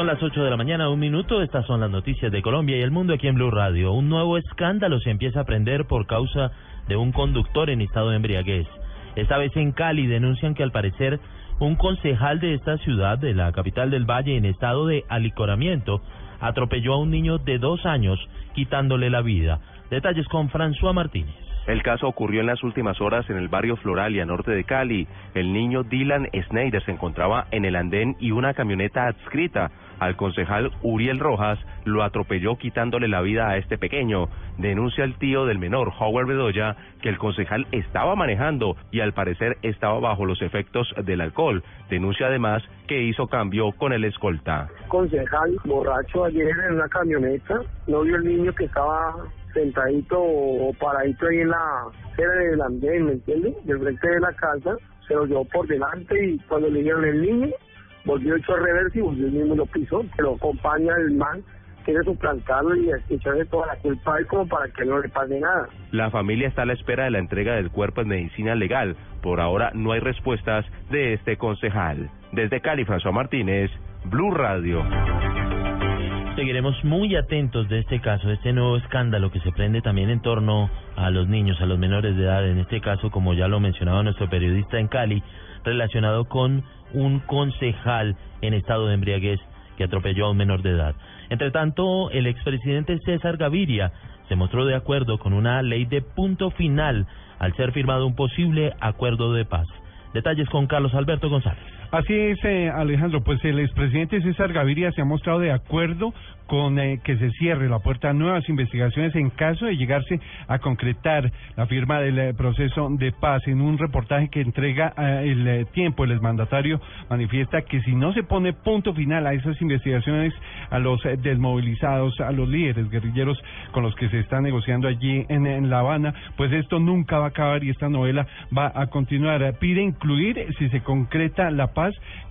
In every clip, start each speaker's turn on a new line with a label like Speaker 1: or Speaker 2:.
Speaker 1: Son las 8 de la mañana, un minuto. Estas son las noticias de Colombia y el mundo aquí en Blue Radio. Un nuevo escándalo se empieza a prender por causa de un conductor en estado de embriaguez. Esta vez en Cali denuncian que al parecer un concejal de esta ciudad, de la capital del Valle, en estado de alicoramiento, atropelló a un niño de dos años, quitándole la vida. Detalles con François Martínez.
Speaker 2: El caso ocurrió en las últimas horas en el barrio Floralia, norte de Cali. El niño Dylan Schneider se encontraba en el andén y una camioneta adscrita al concejal Uriel Rojas lo atropelló quitándole la vida a este pequeño. Denuncia el tío del menor, Howard Bedoya, que el concejal estaba manejando y al parecer estaba bajo los efectos del alcohol. Denuncia además que hizo cambio con el escolta.
Speaker 3: Concejal borracho ayer en una camioneta, no vio el niño que estaba sentadito o paradito ahí en la sede del andén, ¿me entiendes? Del frente de la casa, se lo llevó por delante y cuando le dieron el niño, volvió hecho reverso y volvió el mismo lo pisó. Se lo acompaña el man, quiere suplantarlo y echarle toda la culpa a él como para que no le pase nada.
Speaker 2: La familia está a la espera de la entrega del cuerpo en medicina legal. Por ahora no hay respuestas de este concejal. Desde Cali, François Martínez, Blue Radio.
Speaker 1: Seguiremos muy atentos de este caso, de este nuevo escándalo que se prende también en torno a los niños, a los menores de edad, en este caso, como ya lo mencionaba nuestro periodista en Cali, relacionado con un concejal en estado de embriaguez que atropelló a un menor de edad. Entre tanto, el expresidente César Gaviria se mostró de acuerdo con una ley de punto final al ser firmado un posible acuerdo de paz. Detalles con Carlos Alberto González.
Speaker 4: Así es, eh, Alejandro, pues el expresidente César Gaviria se ha mostrado de acuerdo con eh, que se cierre la puerta a nuevas investigaciones en caso de llegarse a concretar la firma del eh, proceso de paz. En un reportaje que entrega eh, el tiempo, el exmandatario manifiesta que si no se pone punto final a esas investigaciones, a los desmovilizados, a los líderes guerrilleros con los que se está negociando allí en, en La Habana, pues esto nunca va a acabar y esta novela va a continuar. Pide incluir, si se concreta la paz,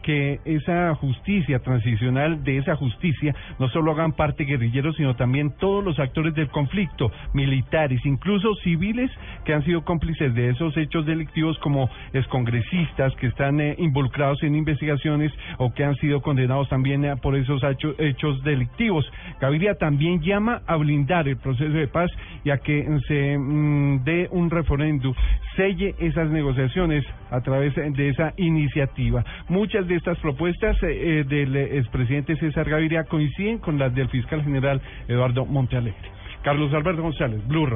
Speaker 4: que esa justicia transicional, de esa justicia, no solo hagan parte guerrilleros, sino también todos los actores del conflicto, militares, incluso civiles que han sido cómplices de esos hechos delictivos como excongresistas que están eh, involucrados en investigaciones o que han sido condenados también eh, por esos hecho- hechos delictivos. Gaviria también llama a blindar el proceso de paz y a que se mm, dé un referéndum, selle esas negociaciones a través de esa iniciativa. Muchas de estas propuestas eh, eh, del expresidente César Gaviria coinciden con las del fiscal general Eduardo Montealegre. Carlos Alberto González, Blue.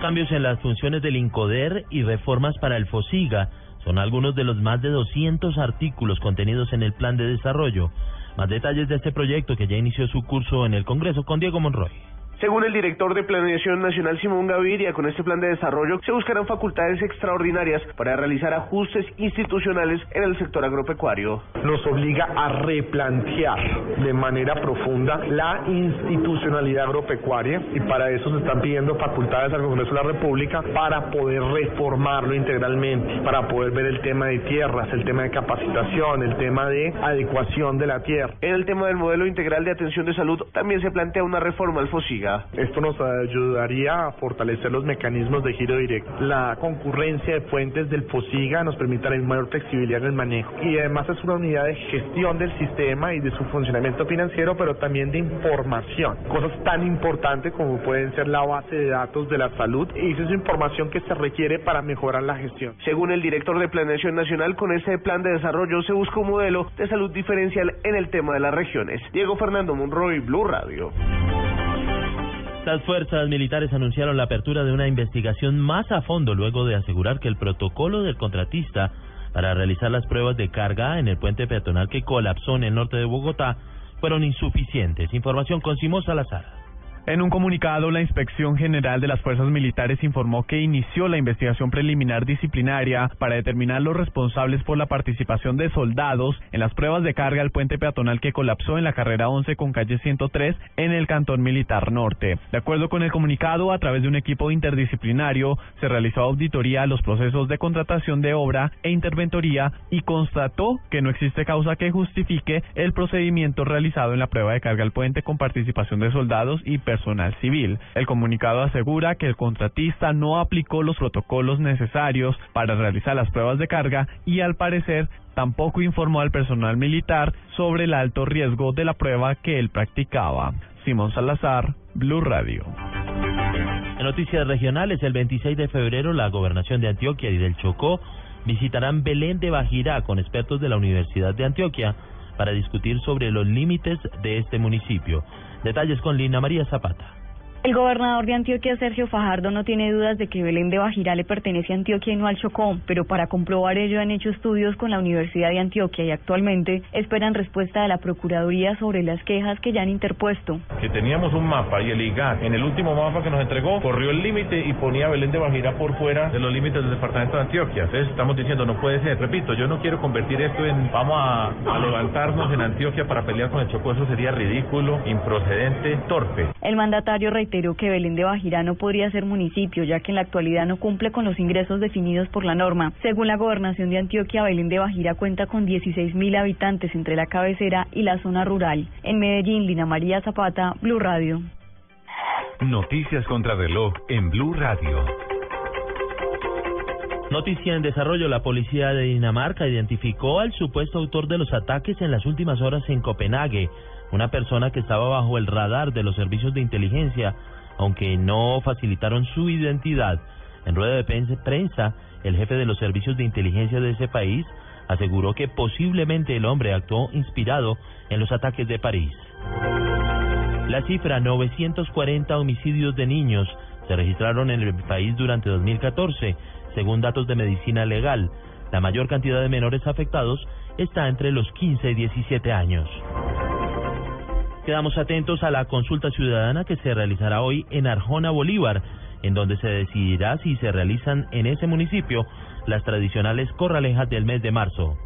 Speaker 1: Cambios en las funciones del INCODER y reformas para el FOSIGA son algunos de los más de 200 artículos contenidos en el plan de desarrollo. Más detalles de este proyecto que ya inició su curso en el Congreso con Diego Monroy.
Speaker 5: Según el director de Planeación Nacional Simón Gaviria, con este plan de desarrollo se buscarán facultades extraordinarias para realizar ajustes institucionales en el sector agropecuario.
Speaker 6: nos obliga a replantear de manera profunda la institucionalidad agropecuaria y para eso se están pidiendo facultades al Congreso de la República para poder reformarlo integralmente, para poder ver el tema de tierras, el tema de capacitación, el tema de adecuación de la tierra.
Speaker 5: En el tema del modelo integral de atención de salud también se plantea una reforma al FOSIGA.
Speaker 6: Esto nos ayudaría a fortalecer los mecanismos de giro directo. La concurrencia de fuentes del FOSIGA nos permitirá mayor flexibilidad en el manejo. Y además es una unidad de gestión del sistema y de su funcionamiento financiero, pero también de información. Cosas tan importantes como pueden ser la base de datos de la salud y esa es información que se requiere para mejorar la gestión.
Speaker 5: Según el director de Planeación Nacional, con este plan de desarrollo se busca un modelo de salud diferencial en el tema de las regiones. Diego Fernando Monroy, Blue Radio.
Speaker 1: Las fuerzas militares anunciaron la apertura de una investigación más a fondo luego de asegurar que el protocolo del contratista para realizar las pruebas de carga en el puente peatonal que colapsó en el norte de Bogotá fueron insuficientes. Información con Simón Salazar.
Speaker 7: En un comunicado, la Inspección General de las Fuerzas Militares informó que inició la investigación preliminar disciplinaria para determinar los responsables por la participación de soldados en las pruebas de carga al puente peatonal que colapsó en la carrera 11 con calle 103 en el Cantón Militar Norte. De acuerdo con el comunicado, a través de un equipo interdisciplinario se realizó auditoría a los procesos de contratación de obra e interventoría y constató que no existe causa que justifique el procedimiento realizado en la prueba de carga al puente con participación de soldados y personal civil. El comunicado asegura que el contratista no aplicó los protocolos necesarios para realizar las pruebas de carga y al parecer tampoco informó al personal militar sobre el alto riesgo de la prueba que él practicaba. Simón Salazar, Blue Radio.
Speaker 1: En noticias regionales, el 26 de febrero, la gobernación de Antioquia y del Chocó visitarán Belén de Bajirá con expertos de la Universidad de Antioquia para discutir sobre los límites de este municipio. Detalles con Lina María Zapata.
Speaker 8: El gobernador de Antioquia, Sergio Fajardo, no tiene dudas de que Belén de Bajirá le pertenece a Antioquia y no al Chocó, pero para comprobar ello han hecho estudios con la Universidad de Antioquia y actualmente esperan respuesta de la Procuraduría sobre las quejas que ya han interpuesto.
Speaker 9: Que teníamos un mapa y el IGAC en el último mapa que nos entregó corrió el límite y ponía Belén de Bajirá por fuera de los límites del departamento de Antioquia. Entonces estamos diciendo, no puede ser. Repito, yo no quiero convertir esto en vamos a, a levantarnos en Antioquia para pelear con el Chocó. Eso sería ridículo, improcedente, torpe.
Speaker 8: El mandatario reiteró que Belén de Bajirá no podría ser municipio, ya que en la actualidad no cumple con los ingresos definidos por la norma. Según la gobernación de Antioquia, Belén de Bajirá cuenta con 16 mil habitantes entre la cabecera y la zona rural. En Medellín, Lina María Zapata, Blue Radio.
Speaker 10: Noticias contra reloj en Blue Radio.
Speaker 1: Noticia en desarrollo, la policía de Dinamarca identificó al supuesto autor de los ataques en las últimas horas en Copenhague, una persona que estaba bajo el radar de los servicios de inteligencia, aunque no facilitaron su identidad. En rueda de prensa, el jefe de los servicios de inteligencia de ese país aseguró que posiblemente el hombre actuó inspirado en los ataques de París. La cifra 940 homicidios de niños se registraron en el país durante 2014, según datos de medicina legal. La mayor cantidad de menores afectados está entre los 15 y 17 años. Quedamos atentos a la consulta ciudadana que se realizará hoy en Arjona, Bolívar, en donde se decidirá si se realizan en ese municipio las tradicionales corralejas del mes de marzo.